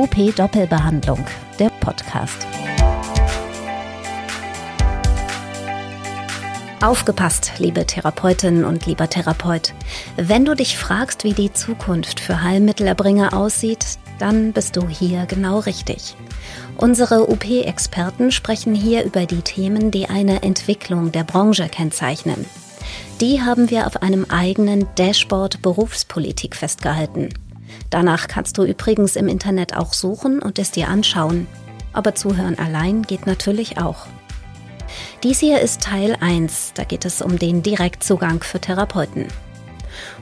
UP Doppelbehandlung, der Podcast. Aufgepasst, liebe Therapeutin und lieber Therapeut. Wenn du dich fragst, wie die Zukunft für Heilmittelerbringer aussieht, dann bist du hier genau richtig. Unsere UP-Experten sprechen hier über die Themen, die eine Entwicklung der Branche kennzeichnen. Die haben wir auf einem eigenen Dashboard Berufspolitik festgehalten. Danach kannst du übrigens im Internet auch suchen und es dir anschauen. Aber zuhören allein geht natürlich auch. Dies hier ist Teil 1, da geht es um den Direktzugang für Therapeuten.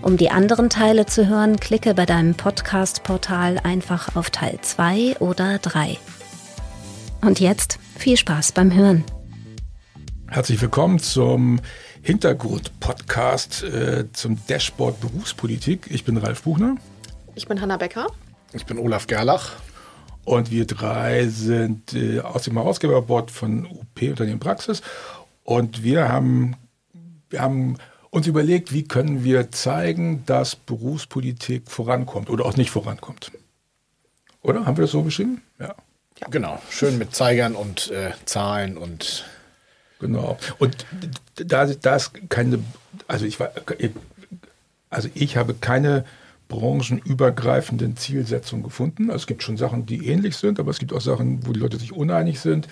Um die anderen Teile zu hören, klicke bei deinem Podcast-Portal einfach auf Teil 2 oder 3. Und jetzt viel Spaß beim Hören. Herzlich willkommen zum Hintergrund-Podcast äh, zum Dashboard Berufspolitik. Ich bin Ralf Buchner. Ich bin Hanna Becker. Ich bin Olaf Gerlach. Und wir drei sind äh, aus dem Herausgeberboard von UP Unternehmen Praxis. Und wir haben, wir haben uns überlegt, wie können wir zeigen, dass Berufspolitik vorankommt oder auch nicht vorankommt. Oder? Haben wir das so beschrieben? Ja. ja. Genau. Schön mit Zeigern und äh, Zahlen und. Genau. Und da, da ist keine, also ich war, also ich habe keine branchenübergreifenden Zielsetzungen gefunden. Also es gibt schon Sachen, die ähnlich sind, aber es gibt auch Sachen, wo die Leute sich uneinig sind.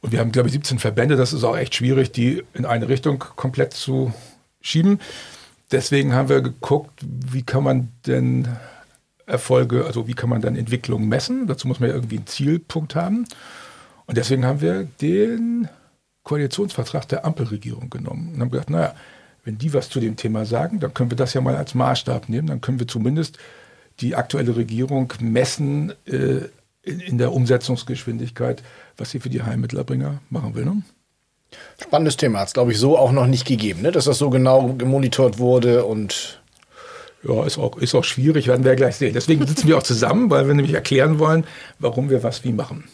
Und wir haben, glaube ich, 17 Verbände. Das ist auch echt schwierig, die in eine Richtung komplett zu schieben. Deswegen haben wir geguckt, wie kann man denn Erfolge, also wie kann man dann Entwicklungen messen. Dazu muss man ja irgendwie einen Zielpunkt haben. Und deswegen haben wir den Koalitionsvertrag der Ampelregierung genommen und haben gesagt, naja, wenn die was zu dem Thema sagen, dann können wir das ja mal als Maßstab nehmen. Dann können wir zumindest die aktuelle Regierung messen äh, in, in, der Umsetzungsgeschwindigkeit, was sie für die Heilmittelerbringer machen will. Ne? Spannendes Thema. Hat es, glaube ich, so auch noch nicht gegeben, ne? dass das so genau gemonitort wurde und. Ja, ist auch, ist auch schwierig, werden wir ja gleich sehen. Deswegen sitzen wir auch zusammen, weil wir nämlich erklären wollen, warum wir was wie machen.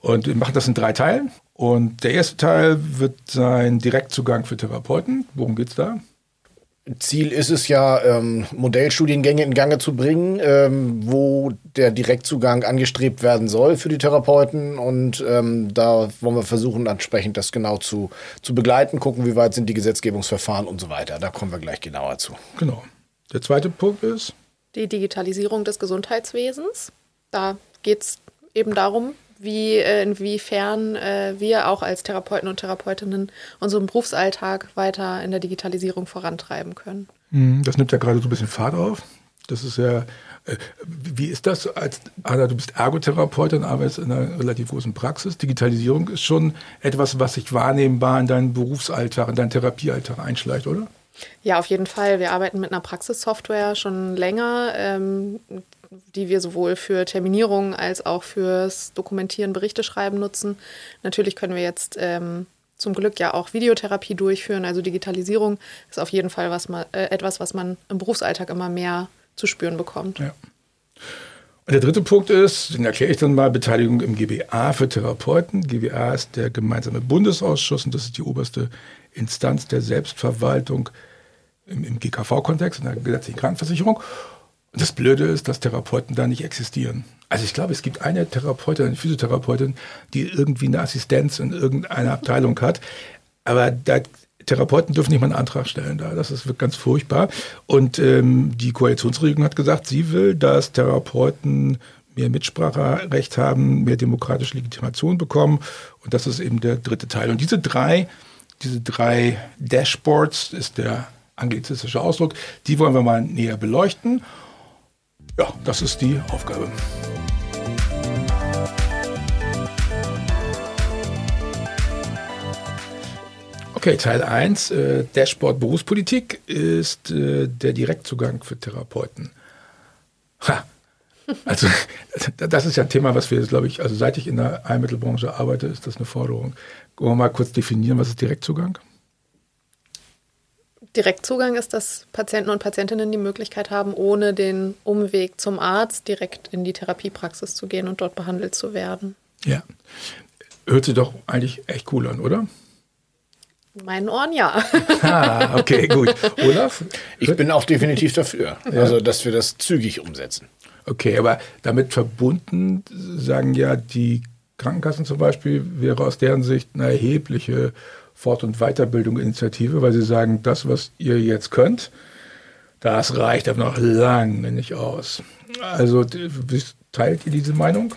Und wir machen das in drei Teilen. Und der erste Teil wird sein Direktzugang für Therapeuten. Worum geht es da? Ziel ist es ja, ähm, Modellstudiengänge in Gange zu bringen, ähm, wo der Direktzugang angestrebt werden soll für die Therapeuten. Und ähm, da wollen wir versuchen, entsprechend das genau zu, zu begleiten, gucken, wie weit sind die Gesetzgebungsverfahren und so weiter. Da kommen wir gleich genauer zu. Genau. Der zweite Punkt ist? Die Digitalisierung des Gesundheitswesens. Da geht es eben darum, wie äh, inwiefern äh, wir auch als Therapeuten und Therapeutinnen unseren Berufsalltag weiter in der Digitalisierung vorantreiben können. Mhm, das nimmt ja gerade so ein bisschen Fahrt auf. Das ist ja, äh, wie ist das als, Anna, du bist Ergotherapeutin, arbeitest in einer relativ großen Praxis. Digitalisierung ist schon etwas, was sich wahrnehmbar in deinen Berufsalltag, in deinen Therapiealltag einschleicht, oder? Ja, auf jeden Fall. Wir arbeiten mit einer Praxissoftware schon länger. Die wir sowohl für Terminierungen als auch fürs Dokumentieren, Berichte schreiben nutzen. Natürlich können wir jetzt ähm, zum Glück ja auch Videotherapie durchführen. Also Digitalisierung ist auf jeden Fall was man, äh, etwas, was man im Berufsalltag immer mehr zu spüren bekommt. Ja. Und der dritte Punkt ist, den erkläre ich dann mal, Beteiligung im GBA für Therapeuten. GBA ist der gemeinsame Bundesausschuss und das ist die oberste Instanz der Selbstverwaltung im, im GKV-Kontext, in der gesetzlichen Krankenversicherung. Das Blöde ist, dass Therapeuten da nicht existieren. Also ich glaube, es gibt eine Therapeutin, eine Physiotherapeutin, die irgendwie eine Assistenz in irgendeiner Abteilung hat. Aber da, Therapeuten dürfen nicht mal einen Antrag stellen da. Das ist ganz furchtbar. Und ähm, die Koalitionsregierung hat gesagt, sie will, dass Therapeuten mehr Mitspracherecht haben, mehr demokratische Legitimation bekommen. Und das ist eben der dritte Teil. Und diese drei, diese drei Dashboards ist der anglizistische Ausdruck, die wollen wir mal näher beleuchten. Ja, das ist die Aufgabe. Okay, Teil 1, äh, Dashboard Berufspolitik, ist äh, der Direktzugang für Therapeuten. Ha. Also, das ist ja ein Thema, was wir, glaube ich, also seit ich in der Heilmittelbranche arbeite, ist das eine Forderung. Wollen wir mal kurz definieren, was ist Direktzugang? Direktzugang ist, dass Patienten und Patientinnen die Möglichkeit haben, ohne den Umweg zum Arzt direkt in die Therapiepraxis zu gehen und dort behandelt zu werden. Ja. Hört sich doch eigentlich echt cool an, oder? meinen Ohren ja. Ah, okay, gut. Olaf? Ich bin auch definitiv dafür. Ja. Also, dass wir das zügig umsetzen. Okay, aber damit verbunden sagen ja die Krankenkassen zum Beispiel, wäre aus deren Sicht eine erhebliche Fort- und Weiterbildung-Initiative, weil sie sagen, das, was ihr jetzt könnt, das reicht aber noch lange nicht aus. Also teilt ihr diese Meinung?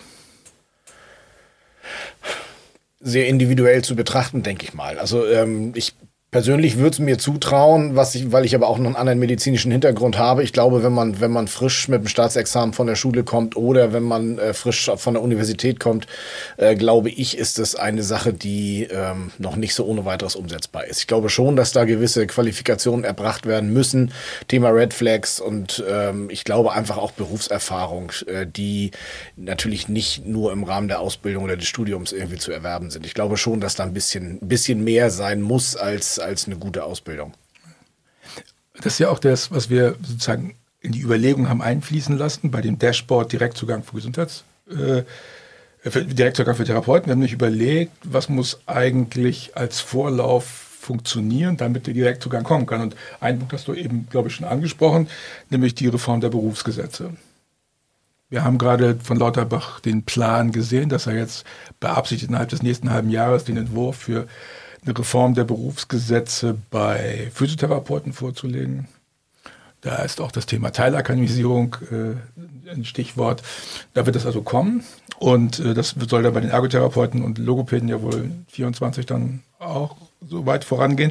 Sehr individuell zu betrachten, denke ich mal. Also ähm, ich Persönlich würde es mir zutrauen, was ich, weil ich aber auch noch einen anderen medizinischen Hintergrund habe. Ich glaube, wenn man, wenn man frisch mit dem Staatsexamen von der Schule kommt oder wenn man äh, frisch von der Universität kommt, äh, glaube ich, ist es eine Sache, die ähm, noch nicht so ohne weiteres umsetzbar ist. Ich glaube schon, dass da gewisse Qualifikationen erbracht werden müssen. Thema Red Flags und ähm, ich glaube einfach auch Berufserfahrung, äh, die natürlich nicht nur im Rahmen der Ausbildung oder des Studiums irgendwie zu erwerben sind. Ich glaube schon, dass da ein bisschen, bisschen mehr sein muss als als eine gute Ausbildung. Das ist ja auch das, was wir sozusagen in die Überlegung haben einfließen lassen bei dem Dashboard Direktzugang für Gesundheits, äh, für Direktzugang für Therapeuten. Wir haben nicht überlegt, was muss eigentlich als Vorlauf funktionieren, damit der Direktzugang kommen kann. Und ein Punkt hast du eben, glaube ich, schon angesprochen, nämlich die Reform der Berufsgesetze. Wir haben gerade von Lauterbach den Plan gesehen, dass er jetzt beabsichtigt, innerhalb des nächsten halben Jahres den Entwurf für eine Reform der Berufsgesetze bei Physiotherapeuten vorzulegen. Da ist auch das Thema Teilakademisierung äh, ein Stichwort. Da wird es also kommen. Und äh, das soll dann bei den Ergotherapeuten und Logopäden ja wohl 24 dann auch so weit vorangehen.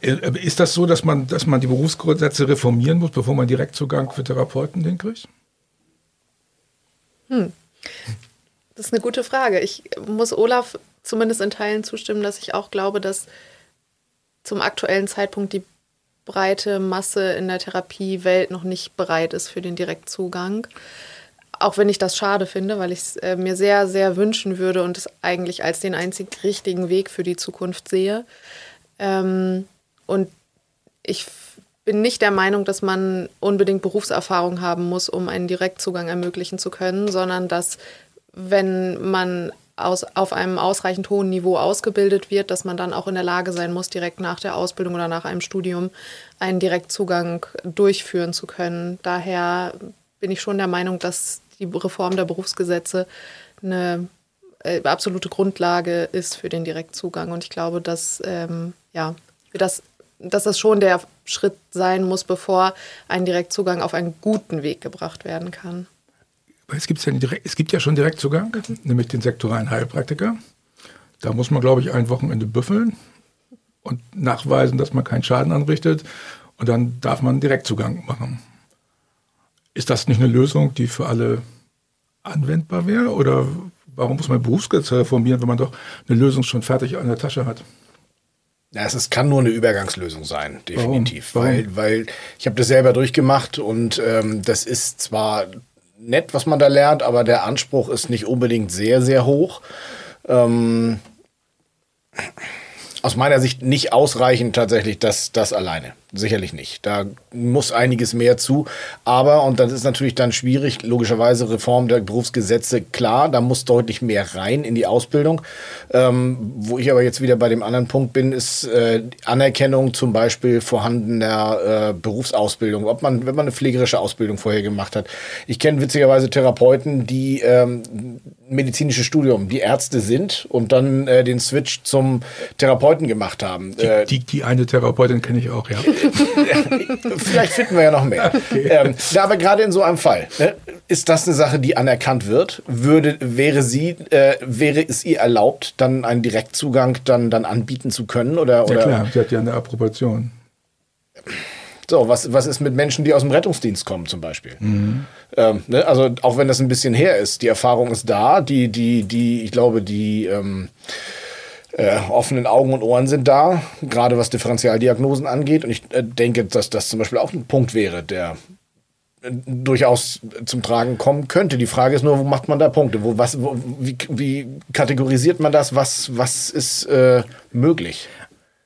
Äh, ist das so, dass man, dass man die Berufsgesetze reformieren muss, bevor man Direktzugang für Therapeuten hinkriegt? Hm. Das ist eine gute Frage. Ich muss Olaf zumindest in Teilen zustimmen, dass ich auch glaube, dass zum aktuellen Zeitpunkt die breite Masse in der Therapiewelt noch nicht bereit ist für den Direktzugang. Auch wenn ich das schade finde, weil ich es äh, mir sehr, sehr wünschen würde und es eigentlich als den einzig richtigen Weg für die Zukunft sehe. Ähm, und ich bin nicht der Meinung, dass man unbedingt Berufserfahrung haben muss, um einen Direktzugang ermöglichen zu können, sondern dass wenn man aus, auf einem ausreichend hohen Niveau ausgebildet wird, dass man dann auch in der Lage sein muss, direkt nach der Ausbildung oder nach einem Studium einen Direktzugang durchführen zu können. Daher bin ich schon der Meinung, dass die Reform der Berufsgesetze eine äh, absolute Grundlage ist für den Direktzugang. Und ich glaube, dass, ähm, ja, dass, dass das schon der Schritt sein muss, bevor ein Direktzugang auf einen guten Weg gebracht werden kann es, gibt's ja direkt, es gibt ja schon Direktzugang, mhm. nämlich den sektoralen Heilpraktiker. Da muss man, glaube ich, ein Wochenende büffeln und nachweisen, dass man keinen Schaden anrichtet. Und dann darf man Direktzugang machen. Ist das nicht eine Lösung, die für alle anwendbar wäre? Oder warum muss man Berufsgesetze reformieren, wenn man doch eine Lösung schon fertig an der Tasche hat? Ja, es, es kann nur eine Übergangslösung sein, definitiv. Warum? Warum? Weil, weil ich habe das selber durchgemacht und ähm, das ist zwar nett, was man da lernt, aber der Anspruch ist nicht unbedingt sehr, sehr hoch. Ähm, aus meiner Sicht nicht ausreichend tatsächlich das, das alleine. Sicherlich nicht. Da muss einiges mehr zu. Aber, und das ist natürlich dann schwierig, logischerweise Reform der Berufsgesetze, klar, da muss deutlich mehr rein in die Ausbildung. Ähm, wo ich aber jetzt wieder bei dem anderen Punkt bin, ist äh, Anerkennung zum Beispiel vorhandener äh, Berufsausbildung. Ob man, wenn man eine pflegerische Ausbildung vorher gemacht hat. Ich kenne witzigerweise Therapeuten, die ähm, medizinische Studium, die Ärzte sind und dann äh, den Switch zum Therapeuten gemacht haben. Die, äh, die, die eine Therapeutin kenne ich auch, ja. Vielleicht finden wir ja noch mehr. Okay. Ähm, ja, aber gerade in so einem Fall, ne, ist das eine Sache, die anerkannt wird? Würde, wäre sie, äh, wäre es ihr erlaubt, dann einen Direktzugang dann, dann anbieten zu können? Oder, oder? Ja klar, sie hat ja eine Approbation. So, was, was ist mit Menschen, die aus dem Rettungsdienst kommen zum Beispiel? Mhm. Ähm, ne, also auch wenn das ein bisschen her ist, die Erfahrung ist da, die, die, die, ich glaube, die ähm, äh, offenen Augen und Ohren sind da, gerade was Differentialdiagnosen angeht. Und ich äh, denke, dass das zum Beispiel auch ein Punkt wäre, der äh, durchaus zum Tragen kommen könnte. Die Frage ist nur, wo macht man da Punkte? Wo, was, wo, wie, wie kategorisiert man das? Was, was ist äh, möglich?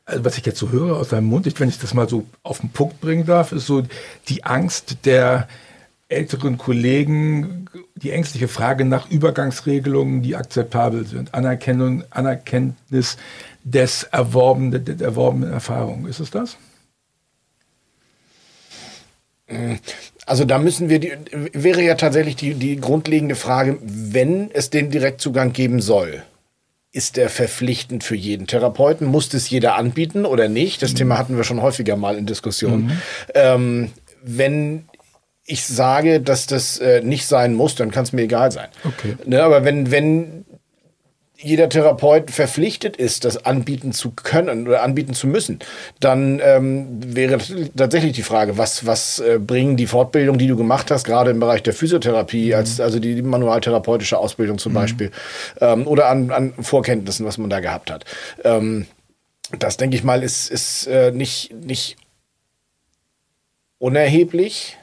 Also was ich jetzt so höre aus deinem Mund, wenn ich das mal so auf den Punkt bringen darf, ist so die Angst der älteren Kollegen die ängstliche Frage nach Übergangsregelungen, die akzeptabel sind, Anerkennung, Anerkenntnis des erworbenen, der erworbenen Erfahrung. Ist es das? Also da müssen wir, die, wäre ja tatsächlich die, die grundlegende Frage, wenn es den Direktzugang geben soll, ist der verpflichtend für jeden Therapeuten? Muss es jeder anbieten oder nicht? Das mhm. Thema hatten wir schon häufiger mal in Diskussionen. Mhm. Ähm, wenn ich sage, dass das äh, nicht sein muss, dann kann es mir egal sein. Okay. Ne, aber wenn, wenn jeder Therapeut verpflichtet ist, das anbieten zu können oder anbieten zu müssen, dann ähm, wäre tatsächlich die Frage, was, was äh, bringen die Fortbildung, die du gemacht hast, gerade im Bereich der Physiotherapie, mhm. als, also die, die manualtherapeutische Ausbildung zum mhm. Beispiel, ähm, oder an, an Vorkenntnissen, was man da gehabt hat. Ähm, das, denke ich mal, ist, ist äh, nicht, nicht unerheblich.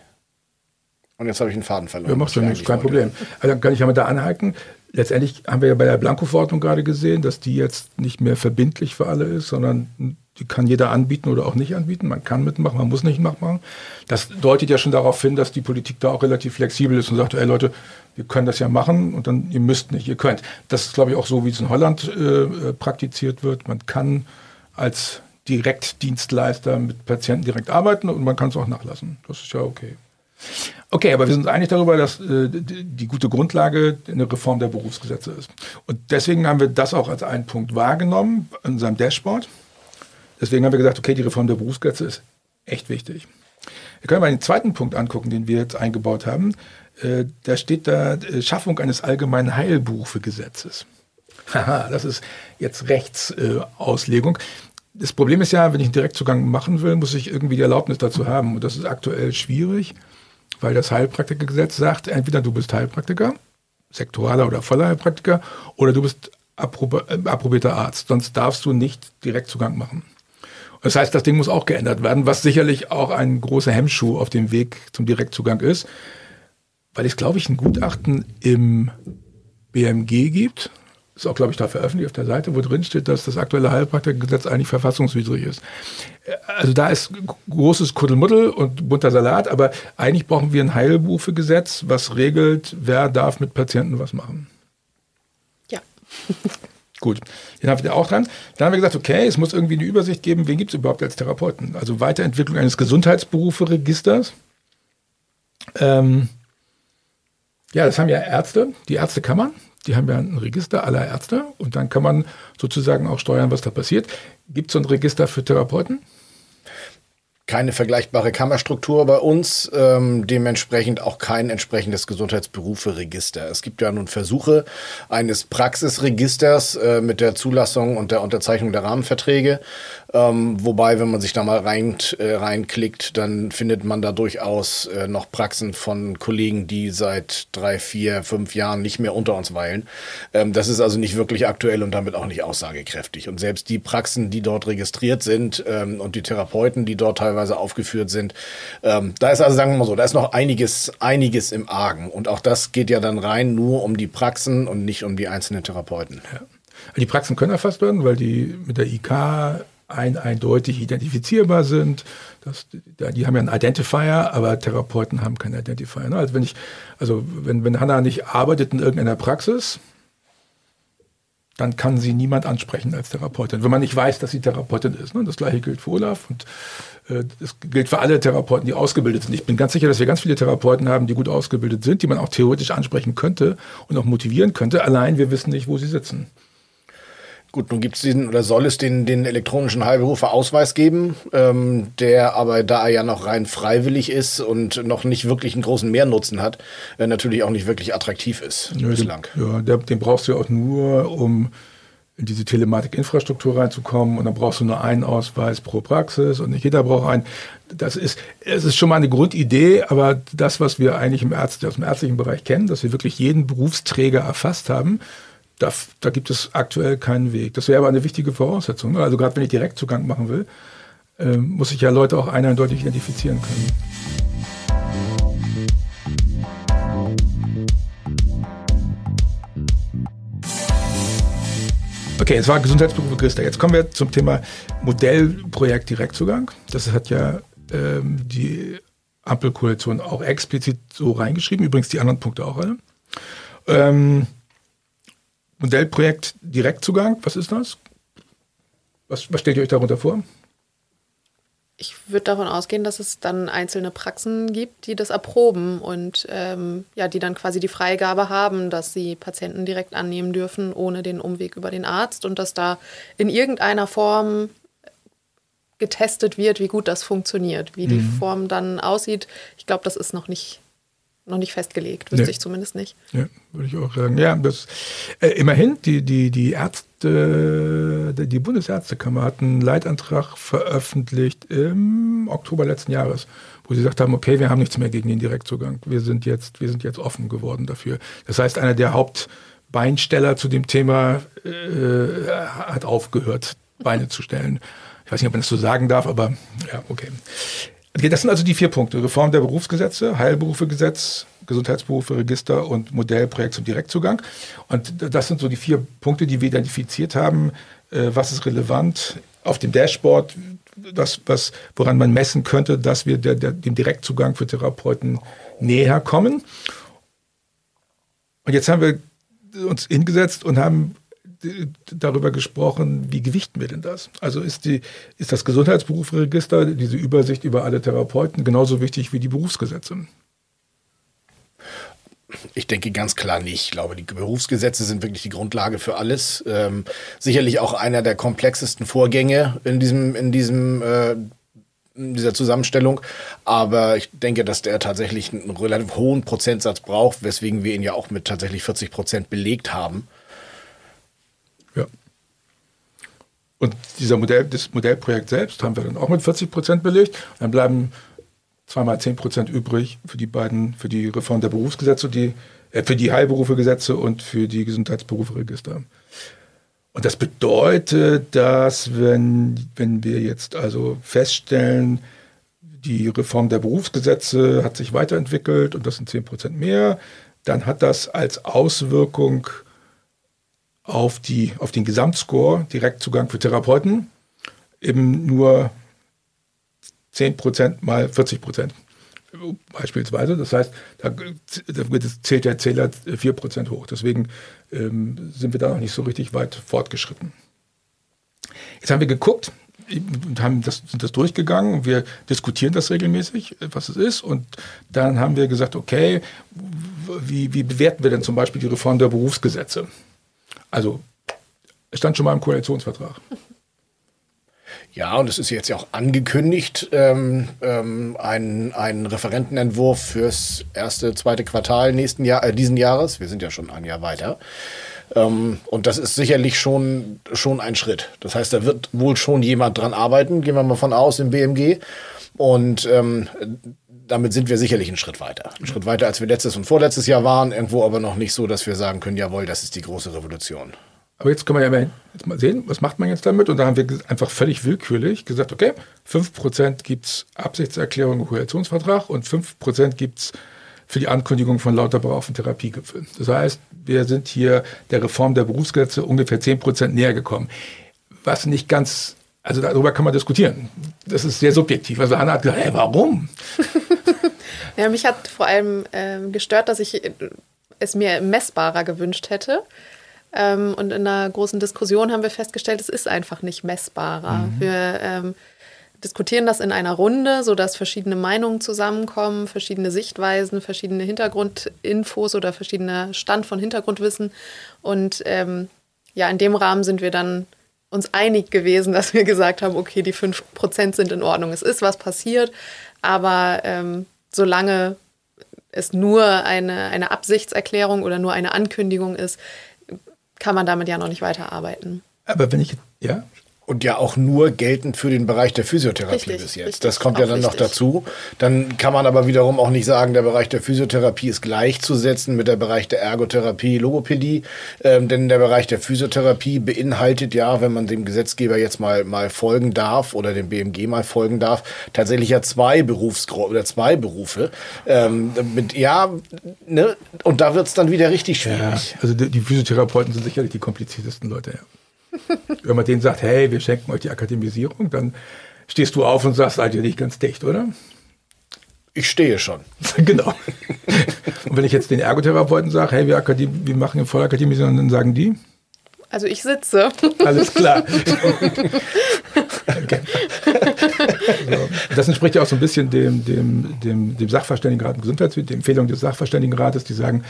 Und jetzt habe ich einen Faden verloren. Ja, machst du nichts, kein Problem. Also dann kann ich ja mal da anhalten letztendlich haben wir ja bei der Blanko-Verordnung gerade gesehen, dass die jetzt nicht mehr verbindlich für alle ist, sondern die kann jeder anbieten oder auch nicht anbieten. Man kann mitmachen, man muss nicht mitmachen. Das deutet ja schon darauf hin, dass die Politik da auch relativ flexibel ist und sagt, ey Leute, wir können das ja machen und dann ihr müsst nicht, ihr könnt. Das ist, glaube ich, auch so, wie es in Holland äh, äh praktiziert wird. Man kann als Direktdienstleister mit Patienten direkt arbeiten und man kann es auch nachlassen. Das ist ja okay. Okay, aber wir sind uns einig darüber, dass äh, die gute Grundlage eine Reform der Berufsgesetze ist. Und deswegen haben wir das auch als einen Punkt wahrgenommen in unserem Dashboard. Deswegen haben wir gesagt, okay, die Reform der Berufsgesetze ist echt wichtig. Wir können mal den zweiten Punkt angucken, den wir jetzt eingebaut haben. Äh, da steht da äh, Schaffung eines allgemeinen Heilbuchgesetzes. Haha, das ist jetzt Rechtsauslegung. das Problem ist ja, wenn ich einen Direktzugang machen will, muss ich irgendwie die Erlaubnis dazu haben. Und das ist aktuell schwierig weil das Heilpraktikergesetz sagt, entweder du bist Heilpraktiker, sektoraler oder voller Heilpraktiker, oder du bist approb äh, approbierter Arzt. Sonst darfst du nicht Direktzugang machen. Das heißt, das Ding muss auch geändert werden, was sicherlich auch ein großer Hemmschuh auf dem Weg zum Direktzugang ist, weil es, glaube ich, ein Gutachten im BMG gibt, ist auch, glaube ich, da veröffentlicht auf der Seite, wo drin steht, dass das aktuelle Heilpraktikergesetz eigentlich verfassungswidrig ist. Also da ist großes Kuddelmuddel und bunter Salat, aber eigentlich brauchen wir ein Heilbuchgesetz, was regelt, wer darf mit Patienten was machen. Ja. Gut, den haben wir auch dran. Dann haben wir gesagt, okay, es muss irgendwie eine Übersicht geben, wen gibt es überhaupt als Therapeuten? Also Weiterentwicklung eines Gesundheitsberufe-Registers. Ähm, ja, das haben ja Ärzte, die Ärztekammern, die haben ja ein Register aller Ärzte und dann kann man sozusagen auch steuern, was da passiert. Gibt es so ein Register für Therapeuten? Keine vergleichbare Kammerstruktur bei uns, ähm, dementsprechend auch kein entsprechendes Gesundheitsberufe-Register. Es gibt ja nun Versuche eines Praxisregisters äh, mit der Zulassung und der Unterzeichnung der Rahmenverträge. Ähm, wobei, wenn man sich da mal rein, äh, reinklickt, dann findet man da durchaus äh, noch Praxen von Kollegen, die seit drei, vier, fünf Jahren nicht mehr unter uns weilen. Ähm, das ist also nicht wirklich aktuell und damit auch nicht aussagekräftig. Und selbst die Praxen, die dort registriert sind ähm, und die Therapeuten, die dort teilweise aufgeführt sind, ähm, da ist also, sagen wir mal so, da ist noch einiges, einiges im Argen. Und auch das geht ja dann rein nur um die Praxen und nicht um die einzelnen Therapeuten. Ja. Die Praxen können erfasst werden, weil die mit der IK ein, eindeutig identifizierbar sind. Das, die haben ja einen Identifier, aber Therapeuten haben keinen Identifier. Ne? Also wenn ich, also wenn, wenn Hanna nicht arbeitet in irgendeiner Praxis, dann kann sie niemand ansprechen als Therapeutin, wenn man nicht weiß, dass sie Therapeutin ist. Ne? Das gleiche gilt für Olaf und das gilt für alle Therapeuten, die ausgebildet sind. Ich bin ganz sicher, dass wir ganz viele Therapeuten haben, die gut ausgebildet sind, die man auch theoretisch ansprechen könnte und auch motivieren könnte. Allein wir wissen nicht, wo sie sitzen. Gut, nun gibt es diesen oder soll es den, den elektronischen Heilberufer-Ausweis geben, ähm, der aber da er ja noch rein freiwillig ist und noch nicht wirklich einen großen Mehrnutzen hat, äh, natürlich auch nicht wirklich attraktiv ist ja, bislang. Den, ja, den brauchst du ja auch nur, um in diese Telematik-Infrastruktur reinzukommen und dann brauchst du nur einen Ausweis pro Praxis und nicht jeder braucht einen. Das ist, es ist schon mal eine Grundidee, aber das, was wir eigentlich im Arzt, aus dem ärztlichen Bereich kennen, dass wir wirklich jeden Berufsträger erfasst haben, da, da gibt es aktuell keinen Weg. Das wäre aber eine wichtige Voraussetzung. Ne? Also gerade wenn ich Direktzugang machen will, äh, muss ich ja Leute auch eindeutig identifizieren können. Okay, es war Gesundheitsberufe Jetzt kommen wir zum Thema Modellprojekt Direktzugang. Das hat ja ähm, die Ampelkoalition auch explizit so reingeschrieben. Übrigens die anderen Punkte auch alle. Ähm, Modellprojekt Direktzugang, was ist das? Was, was stellt ihr euch darunter vor? Ich würde davon ausgehen, dass es dann einzelne Praxen gibt, die das erproben und ähm, ja, die dann quasi die Freigabe haben, dass sie Patienten direkt annehmen dürfen, ohne den Umweg über den Arzt und dass da in irgendeiner Form getestet wird, wie gut das funktioniert, wie mhm. die Form dann aussieht. Ich glaube, das ist noch nicht noch nicht festgelegt, wüsste nee. ich zumindest nicht. Ja, würde ich auch sagen. Ja, das, äh, immerhin, die, die, die Ärzte, die Bundesärztekammer hat einen Leitantrag veröffentlicht im Oktober letzten Jahres, wo sie gesagt haben, okay, wir haben nichts mehr gegen den Direktzugang. Wir sind jetzt, wir sind jetzt offen geworden dafür. Das heißt, einer der Hauptbeinsteller zu dem Thema äh, hat aufgehört, Beine zu stellen. Ich weiß nicht, ob man das so sagen darf, aber ja, okay. Das sind also die vier Punkte. Reform der Berufsgesetze, Heilberufegesetz, Gesundheitsberufe, und Modellprojekt zum Direktzugang. Und das sind so die vier Punkte, die wir identifiziert haben. Äh, was ist relevant auf dem Dashboard, das, was, woran man messen könnte, dass wir der, der, dem Direktzugang für Therapeuten näher kommen. Und jetzt haben wir uns hingesetzt und haben darüber gesprochen, wie gewichten wir denn das? Also ist, die, ist das Gesundheitsberufsregister, diese Übersicht über alle Therapeuten, genauso wichtig wie die Berufsgesetze? Ich denke ganz klar nicht. Ich glaube, die Berufsgesetze sind wirklich die Grundlage für alles. Ähm, sicherlich auch einer der komplexesten Vorgänge in diesem, in diesem äh, in dieser Zusammenstellung. Aber ich denke, dass der tatsächlich einen relativ hohen Prozentsatz braucht, weswegen wir ihn ja auch mit tatsächlich 40 Prozent belegt haben. Ja. Und dieser Modell, das Modellprojekt selbst haben wir dann auch mit 40 Prozent belegt. dann bleiben zweimal 10 Prozent übrig für die beiden, für die Reform der Berufsgesetze, die, äh, für die Heilberufegesetze und für die Gesundheitsberuferegister. Und das bedeutet, dass wenn, wenn wir jetzt also feststellen, die Reform der Berufsgesetze hat sich weiterentwickelt und das sind 10 Prozent mehr, dann hat das als Auswirkung auf, die, auf den Gesamtscore Direktzugang für Therapeuten eben nur 10% mal 40%. Beispielsweise. Das heißt, da, zählt der Zähler 4% hoch. Deswegen ähm, sind wir da noch nicht so richtig weit fortgeschritten. Jetzt haben wir geguckt und haben das, sind das durchgegangen. Wir diskutieren das regelmäßig, was es ist. Und dann haben wir gesagt, okay, wie, wie bewerten wir denn zum Beispiel die Reform der Berufsgesetze? Also, es stand schon mal im Koalitionsvertrag. Ja, und es ist jetzt ja auch angekündigt, ähm, ähm, ein, ein Referentenentwurf fürs erste, zweite Quartal nächsten Jahr, äh, diesen Jahres. Wir sind ja schon ein Jahr weiter. Ähm, und das ist sicherlich schon, schon ein Schritt. Das heißt, da wird wohl schon jemand dran arbeiten, gehen wir mal von aus im BMG. Und ähm, damit sind wir sicherlich einen Schritt weiter. Einen Schritt weiter, als wir letztes und vorletztes Jahr waren, irgendwo aber noch nicht so, dass wir sagen können, jawohl, das ist die große Revolution. Aber jetzt können wir ja mal, mal sehen, was macht man jetzt damit? Und da haben wir einfach völlig willkürlich gesagt, okay, 5% gibt es Absichtserklärung Koalitionsvertrag und 5% gibt es für die Ankündigung von Lauterbach auf dem Therapiegipfel. Das heißt, wir sind hier der Reform der Berufsgesetze ungefähr 10% näher gekommen. Was nicht ganz also darüber kann man diskutieren. Das ist sehr subjektiv. Also Hanna hat gesagt, hey, warum? ja, mich hat vor allem ähm, gestört, dass ich äh, es mir messbarer gewünscht hätte. Ähm, und in einer großen Diskussion haben wir festgestellt, es ist einfach nicht messbarer. Mhm. Wir ähm, diskutieren das in einer Runde, sodass verschiedene Meinungen zusammenkommen, verschiedene Sichtweisen, verschiedene Hintergrundinfos oder verschiedene Stand von Hintergrundwissen. Und ähm, ja, in dem Rahmen sind wir dann uns einig gewesen, dass wir gesagt haben, okay, die 5% sind in Ordnung. Es ist was passiert, aber ähm, solange es nur eine, eine Absichtserklärung oder nur eine Ankündigung ist, kann man damit ja noch nicht weiterarbeiten. Aber wenn ich, ja, und ja auch nur geltend für den Bereich der Physiotherapie richtig, bis jetzt. Richtig, das kommt ja dann richtig. noch dazu. Dann kann man aber wiederum auch nicht sagen, der Bereich der Physiotherapie ist gleichzusetzen mit der Bereich der Ergotherapie, Logopädie, ähm, denn der Bereich der Physiotherapie beinhaltet ja, wenn man dem Gesetzgeber jetzt mal mal folgen darf oder dem BMG mal folgen darf, tatsächlich ja zwei Berufsgruppen oder zwei Berufe. Ähm, mit ja, ne? und da wird es dann wieder richtig schwierig. Ja, also die, die Physiotherapeuten sind sicherlich die kompliziertesten Leute. Ja. Wenn man denen sagt, hey, wir schenken euch die Akademisierung, dann stehst du auf und sagst, seid ihr nicht ganz dicht, oder? Ich stehe schon. genau. Und wenn ich jetzt den Ergotherapeuten sage, hey, wir, Akadem wir machen eine Vollakademisierung, dann sagen die? Also ich sitze. Alles klar. okay. So. Das entspricht ja auch so ein bisschen dem, dem, dem, dem Sachverständigenrat im Gesundheitswesen, der Empfehlung des Sachverständigenrates, die sagen,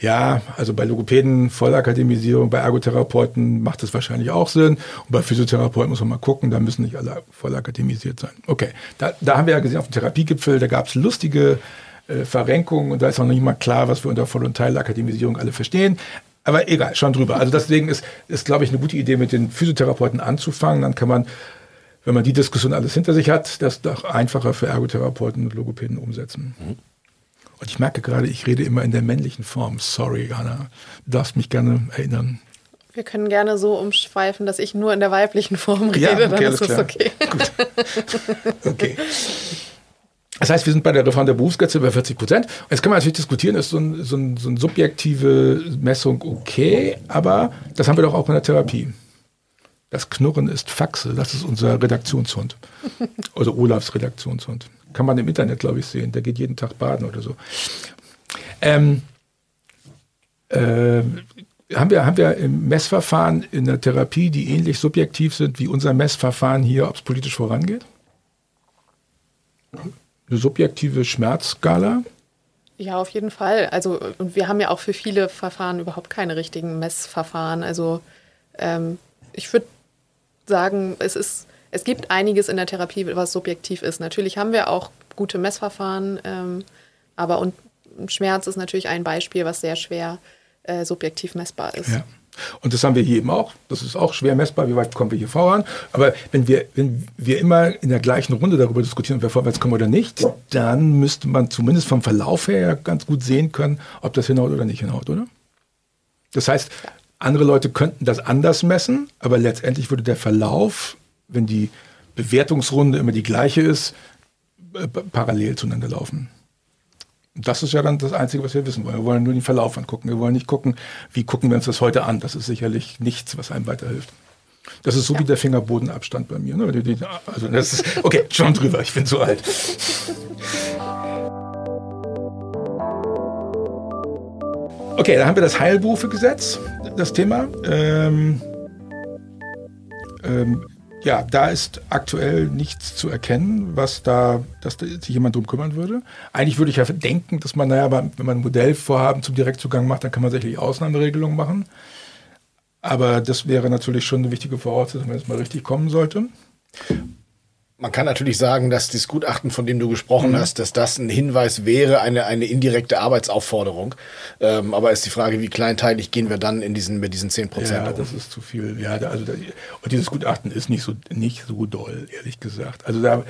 ja, also bei Logopäden Vollakademisierung, bei Ergotherapeuten macht das wahrscheinlich auch Sinn. Und bei Physiotherapeuten muss man mal gucken, da müssen nicht alle vollakademisiert sein. Okay, da, da haben wir ja gesehen auf dem Therapiegipfel, da gab es lustige äh, Verrenkungen und da ist auch noch nicht mal klar, was wir unter Voll- und Teilakademisierung alle verstehen. Aber egal, schon drüber. Also deswegen ist, ist glaube ich, eine gute Idee, mit den Physiotherapeuten anzufangen. Dann kann man, wenn man die Diskussion alles hinter sich hat, das doch einfacher für Ergotherapeuten und Logopäden umsetzen. Mhm. Und ich merke gerade, ich rede immer in der männlichen Form. Sorry, Anna. Du darfst mich gerne erinnern. Wir können gerne so umschweifen, dass ich nur in der weiblichen Form rede, ja, okay, dann ist das okay. Gut. Okay. Das heißt, wir sind bei der Reform der Berufsgrenze bei 40 Prozent. Jetzt kann man natürlich diskutieren, ist so, ein, so, ein, so eine subjektive Messung okay, aber das haben wir doch auch in der Therapie. Das Knurren ist Faxe, das ist unser Redaktionshund. Also Olafs Redaktionshund. Kann man im Internet, glaube ich, sehen. Der geht jeden Tag baden oder so. Ähm, äh, haben, wir, haben wir im Messverfahren in der Therapie, die ähnlich subjektiv sind wie unser Messverfahren hier, ob es politisch vorangeht? eine subjektive Schmerzskala? Ja, auf jeden Fall. Also, und wir haben ja auch für viele Verfahren überhaupt keine richtigen Messverfahren. Also, ähm, ich würde sagen, es ist, es gibt einiges in der Therapie, was subjektiv ist. Natürlich haben wir auch gute Messverfahren, ähm, aber und Schmerz ist natürlich ein Beispiel, was sehr schwer äh, subjektiv messbar ist. Ja. Und das haben wir hier eben auch. Das ist auch schwer messbar, wie weit kommen wir hier voran. Aber wenn wir, wenn wir immer in der gleichen Runde darüber diskutieren, ob wir vorwärts kommen oder nicht, dann müsste man zumindest vom Verlauf her ganz gut sehen können, ob das hinhaut oder nicht hinhaut, oder? Das heißt, andere Leute könnten das anders messen, aber letztendlich würde der Verlauf, wenn die Bewertungsrunde immer die gleiche ist, äh, parallel zueinander laufen. Das ist ja dann das Einzige, was wir wissen wollen. Wir wollen nur den Verlauf angucken. Wir wollen nicht gucken, wie gucken wir uns das heute an. Das ist sicherlich nichts, was einem weiterhilft. Das ist so ja. wie der Fingerbodenabstand bei mir. Ne? Also das ist, okay, schon drüber, ich bin zu alt. Okay, da haben wir das Heilberufegesetz, das Thema. Ähm, ähm, ja, da ist aktuell nichts zu erkennen, was da, dass da sich jemand drum kümmern würde. Eigentlich würde ich ja denken, dass man, naja, wenn man ein Modellvorhaben zum Direktzugang macht, dann kann man sicherlich Ausnahmeregelungen machen. Aber das wäre natürlich schon eine wichtige Voraussetzung, wenn es mal richtig kommen sollte. Man kann natürlich sagen, dass das Gutachten, von dem du gesprochen mhm. hast, dass das ein Hinweis wäre, eine, eine indirekte Arbeitsaufforderung. Ähm, aber ist die Frage, wie kleinteilig gehen wir dann in diesen, mit diesen 10 Prozent? Ja, das ist zu viel. Ja, also da, und dieses Gutachten ist nicht so, nicht so doll, ehrlich gesagt. Also da,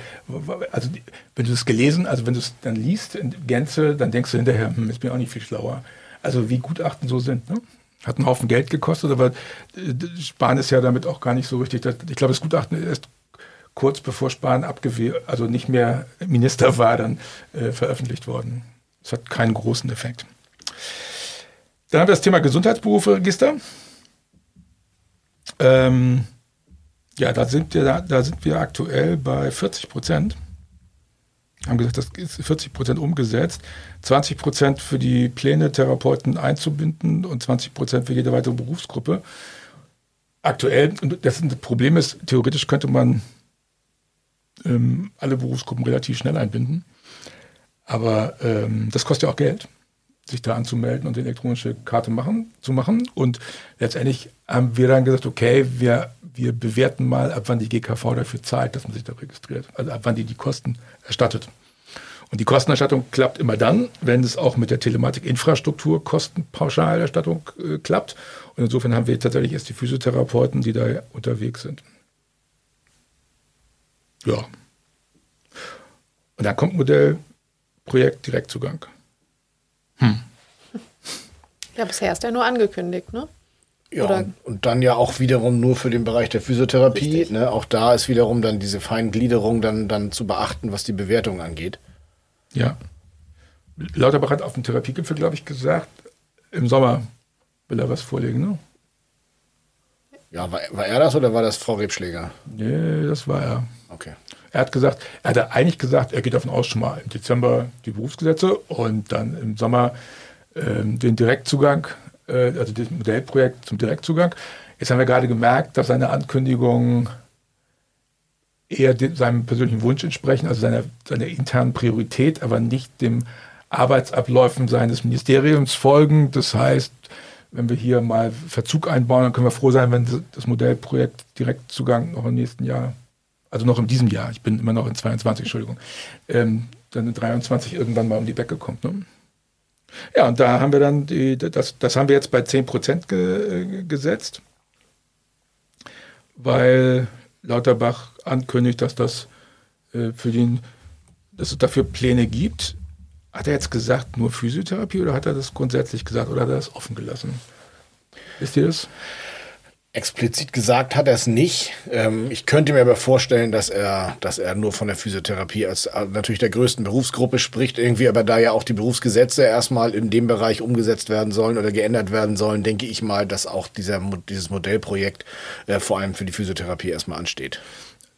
also wenn du es gelesen, also wenn du es dann liest in Gänze, dann denkst du hinterher, hm, ist mir auch nicht viel schlauer. Also wie Gutachten so sind, ne? Hat einen Haufen Geld gekostet, aber äh, Spahn ist ja damit auch gar nicht so richtig. Ich glaube, das Gutachten ist kurz bevor Spahn abgewählt, also nicht mehr Minister war, dann äh, veröffentlicht worden. Das hat keinen großen Effekt. Dann haben wir das Thema Gesundheitsberufe-Register. Ähm, ja, da sind, wir, da, da sind wir aktuell bei 40 Prozent. Haben gesagt, das ist 40 Prozent umgesetzt. 20 Prozent für die Pläne, Therapeuten einzubinden und 20 Prozent für jede weitere Berufsgruppe. Aktuell, das Problem ist, theoretisch könnte man ähm, alle Berufsgruppen relativ schnell einbinden. Aber ähm, das kostet ja auch Geld, sich da anzumelden und die elektronische Karte machen, zu machen. Und letztendlich haben wir dann gesagt, okay, wir, wir bewerten mal, ab wann die GKV dafür zahlt, dass man sich da registriert. Also ab wann die die Kosten erstattet. Und die Kostenerstattung klappt immer dann, wenn es auch mit der Telematik-Infrastruktur Kostenpauschalerstattung äh, klappt. Und insofern haben wir tatsächlich erst die Physiotherapeuten, die da unterwegs sind. Ja. Und dann kommt Modellprojekt Direktzugang. Hm. Ja, bisher ist er nur angekündigt, ne? Ja, Oder? und dann ja auch wiederum nur für den Bereich der Physiotherapie. Ne? Auch da ist wiederum dann diese Feingliederung dann, dann zu beachten, was die Bewertung angeht. Ja. Lauterbach hat auf dem Therapiegipfel, glaube ich, gesagt, im Sommer will er was vorlegen, ne? Ja, war, war er das oder war das Frau Rebschläger? Nee, das war er. Okay. Er hat gesagt, er hatte eigentlich gesagt, er geht davon aus, schon mal im Dezember die Berufsgesetze und dann im Sommer ähm, den Direktzugang äh, also das Modellprojekt zum Direktzugang. Jetzt haben wir gerade gemerkt, dass seine Ankündigungen eher dem, seinem persönlichen Wunsch entsprechen, also seiner, seiner internen Priorität, aber nicht dem Arbeitsabläufen seines Ministeriums folgen. Das heißt, wenn wir hier mal Verzug einbauen, dann können wir froh sein, wenn das Modellprojekt Direktzugang noch im nächsten Jahr, also noch in diesem Jahr, ich bin immer noch in 22, Entschuldigung, ähm, dann in 23 irgendwann mal um die Ecke kommt. Ne? Ja, und da haben wir dann, die, das, das haben wir jetzt bei 10 Prozent ge, gesetzt, weil Lauterbach ankündigt, dass das äh, für den, dass es dafür Pläne gibt. Hat er jetzt gesagt, nur Physiotherapie oder hat er das grundsätzlich gesagt oder hat er das offen gelassen? Wisst ihr das? Explizit gesagt hat er es nicht. Ähm, ich könnte mir aber vorstellen, dass er, dass er nur von der Physiotherapie als äh, natürlich der größten Berufsgruppe spricht, irgendwie, aber da ja auch die Berufsgesetze erstmal in dem Bereich umgesetzt werden sollen oder geändert werden sollen, denke ich mal, dass auch dieser, dieses Modellprojekt äh, vor allem für die Physiotherapie erstmal ansteht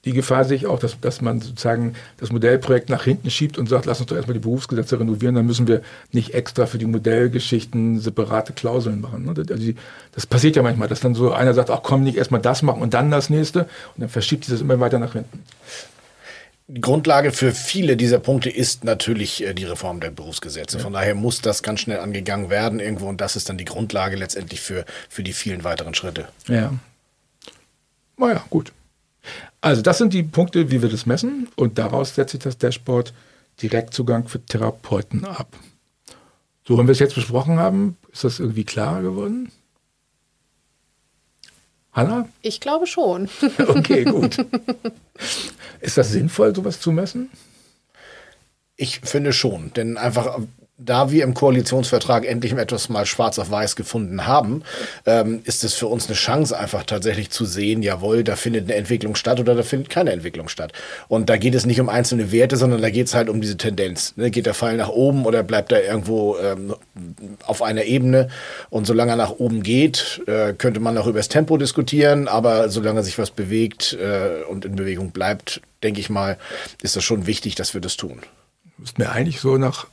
die Gefahr sehe ich auch, dass, dass man sozusagen das Modellprojekt nach hinten schiebt und sagt, lass uns doch erstmal die Berufsgesetze renovieren, dann müssen wir nicht extra für die Modellgeschichten separate Klauseln machen. Ne? Also die, das passiert ja manchmal, dass dann so einer sagt, ach komm, nicht erstmal das machen und dann das nächste und dann verschiebt sich das immer weiter nach hinten. Die Grundlage für viele dieser Punkte ist natürlich äh, die Reform der Berufsgesetze. Von daher muss das ganz schnell angegangen werden irgendwo und das ist dann die Grundlage letztendlich für, für die vielen weiteren Schritte. Ja. Naja, gut. Also das sind die Punkte, wie wir das messen und daraus setzt sich das Dashboard Direktzugang für Therapeuten ab. So, wenn wir es jetzt besprochen haben, ist das irgendwie klarer geworden? Hanna? Ich glaube schon. Okay, gut. Ist das sinnvoll, sowas zu messen? Ich finde schon, denn einfach da wir im Koalitionsvertrag endlich etwas mal schwarz auf weiß gefunden haben, ähm, ist es für uns eine Chance, einfach tatsächlich zu sehen, jawohl, da findet eine Entwicklung statt oder da findet keine Entwicklung statt. Und da geht es nicht um einzelne Werte, sondern da geht es halt um diese Tendenz. Ne? Geht der Pfeil nach oben oder bleibt er irgendwo ähm, auf einer Ebene? Und solange er nach oben geht, äh, könnte man auch über das Tempo diskutieren, aber solange sich was bewegt äh, und in Bewegung bleibt, denke ich mal, ist das schon wichtig, dass wir das tun. Müssten wir eigentlich so nach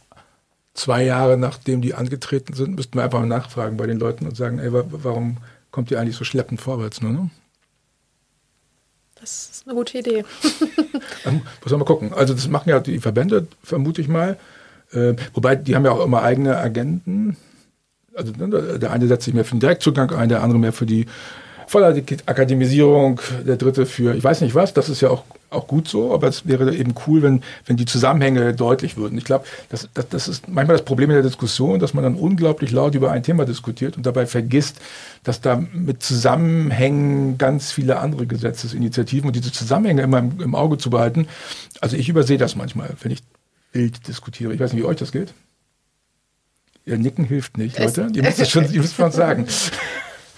zwei Jahre nachdem die angetreten sind, müssten wir einfach mal nachfragen bei den Leuten und sagen, ey, warum kommt ihr eigentlich so schleppend vorwärts? Ne? Das ist eine gute Idee. ähm, muss man mal gucken. Also das machen ja die Verbände, vermute ich mal. Äh, wobei, die haben ja auch immer eigene Agenten. Also ne, der eine setzt sich mehr für den Direktzugang ein, der andere mehr für die Vollakademisierung, der dritte für, ich weiß nicht was, das ist ja auch, auch gut so, aber es wäre eben cool, wenn, wenn die Zusammenhänge deutlich würden. Ich glaube, das, das, das ist manchmal das Problem in der Diskussion, dass man dann unglaublich laut über ein Thema diskutiert und dabei vergisst, dass da mit Zusammenhängen ganz viele andere Gesetzesinitiativen und diese Zusammenhänge immer im, im Auge zu behalten. Also ich übersehe das manchmal, wenn ich wild diskutiere. Ich weiß nicht, wie euch das geht. Ihr Nicken hilft nicht, Leute. Ihr müsst es schon, ihr müsst was sagen.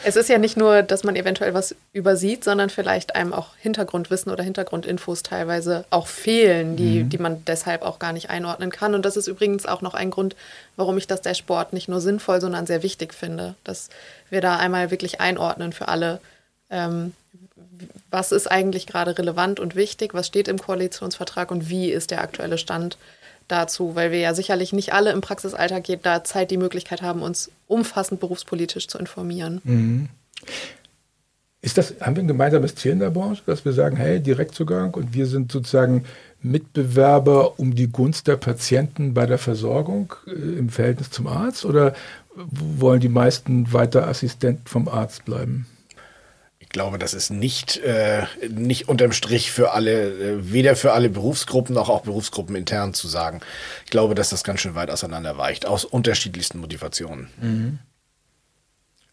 Es ist ja nicht nur, dass man eventuell was übersieht, sondern vielleicht einem auch Hintergrundwissen oder Hintergrundinfos teilweise auch fehlen, die, mhm. die man deshalb auch gar nicht einordnen kann. Und das ist übrigens auch noch ein Grund, warum ich das Dashboard nicht nur sinnvoll, sondern sehr wichtig finde, dass wir da einmal wirklich einordnen für alle, ähm, was ist eigentlich gerade relevant und wichtig, was steht im Koalitionsvertrag und wie ist der aktuelle Stand dazu, weil wir ja sicherlich nicht alle im Praxisalltag jeder Zeit die Möglichkeit haben, uns umfassend berufspolitisch zu informieren. Mhm. Ist das, haben wir ein gemeinsames Ziel in der Branche, dass wir sagen, hey, Direktzugang und wir sind sozusagen Mitbewerber um die Gunst der Patienten bei der Versorgung äh, im Verhältnis zum Arzt oder wollen die meisten weiter Assistent vom Arzt bleiben? Glaube, das ist nicht, äh, nicht unterm Strich für alle, äh, weder für alle Berufsgruppen noch auch Berufsgruppen intern zu sagen. Ich glaube, dass das ganz schön weit auseinander weicht, aus unterschiedlichsten Motivationen. Mhm.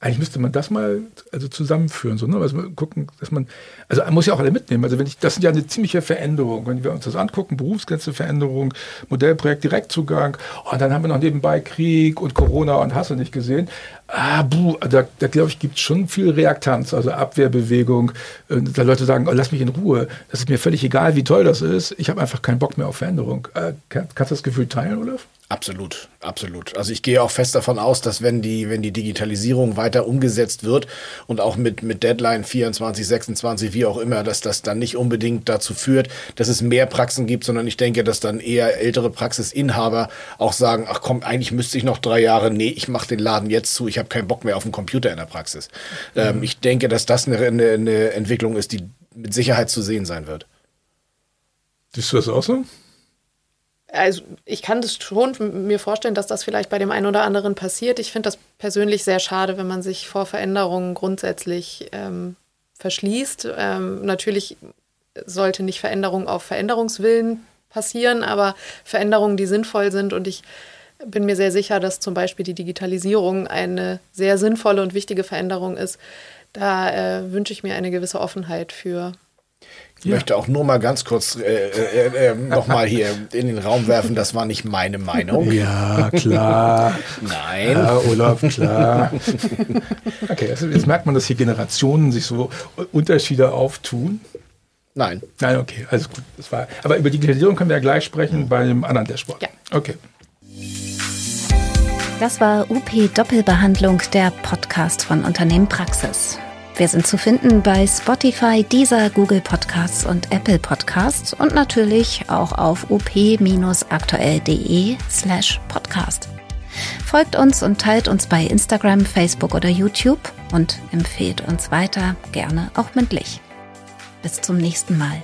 Eigentlich müsste man das mal also zusammenführen, so, ne? Also gucken, dass man, also man muss ja auch alle mitnehmen. Also wenn ich, das sind ja eine ziemliche Veränderung. Wenn wir uns das angucken, Berufsgrenzeveränderung, Modellprojekt Direktzugang, und oh, dann haben wir noch nebenbei Krieg und Corona und Hasse nicht gesehen. Ah, buh, da, da glaube ich, gibt es schon viel Reaktanz, also Abwehrbewegung. Da Leute sagen, oh, lass mich in Ruhe. Das ist mir völlig egal, wie toll das ist. Ich habe einfach keinen Bock mehr auf Veränderung. Äh, kannst du das Gefühl teilen, Olaf? Absolut, absolut. Also ich gehe auch fest davon aus, dass wenn die, wenn die Digitalisierung weiter umgesetzt wird und auch mit, mit Deadline 24, 26, wie auch immer, dass das dann nicht unbedingt dazu führt, dass es mehr Praxen gibt, sondern ich denke, dass dann eher ältere Praxisinhaber auch sagen, ach komm, eigentlich müsste ich noch drei Jahre, nee, ich mache den Laden jetzt zu, ich habe keinen Bock mehr auf den Computer in der Praxis. Mhm. Ähm, ich denke, dass das eine, eine, eine Entwicklung ist, die mit Sicherheit zu sehen sein wird. Siehst du das auch so? also ich kann das schon mir vorstellen, dass das vielleicht bei dem einen oder anderen passiert. Ich finde das persönlich sehr schade, wenn man sich vor Veränderungen grundsätzlich ähm, verschließt. Ähm, natürlich sollte nicht Veränderung auf Veränderungswillen passieren, aber Veränderungen, die sinnvoll sind. Und ich bin mir sehr sicher, dass zum Beispiel die Digitalisierung eine sehr sinnvolle und wichtige Veränderung ist. Da äh, wünsche ich mir eine gewisse Offenheit für. Ich ja. möchte auch nur mal ganz kurz äh, äh, äh, nochmal hier in den Raum werfen, das war nicht meine Meinung. Ja, klar. Nein. Ja, Olaf, klar. Okay, also jetzt merkt man, dass hier Generationen sich so Unterschiede auftun. Nein. Nein, okay, alles gut. Das war, aber über Digitalisierung können wir ja gleich sprechen bei dem anderen Dashboard. Ja. Okay. Das war UP Doppelbehandlung, der Podcast von Unternehmen Praxis. Wir sind zu finden bei Spotify, Deezer, Google Podcasts und Apple Podcasts und natürlich auch auf up-aktuell.de slash podcast. Folgt uns und teilt uns bei Instagram, Facebook oder YouTube und empfehlt uns weiter, gerne auch mündlich. Bis zum nächsten Mal.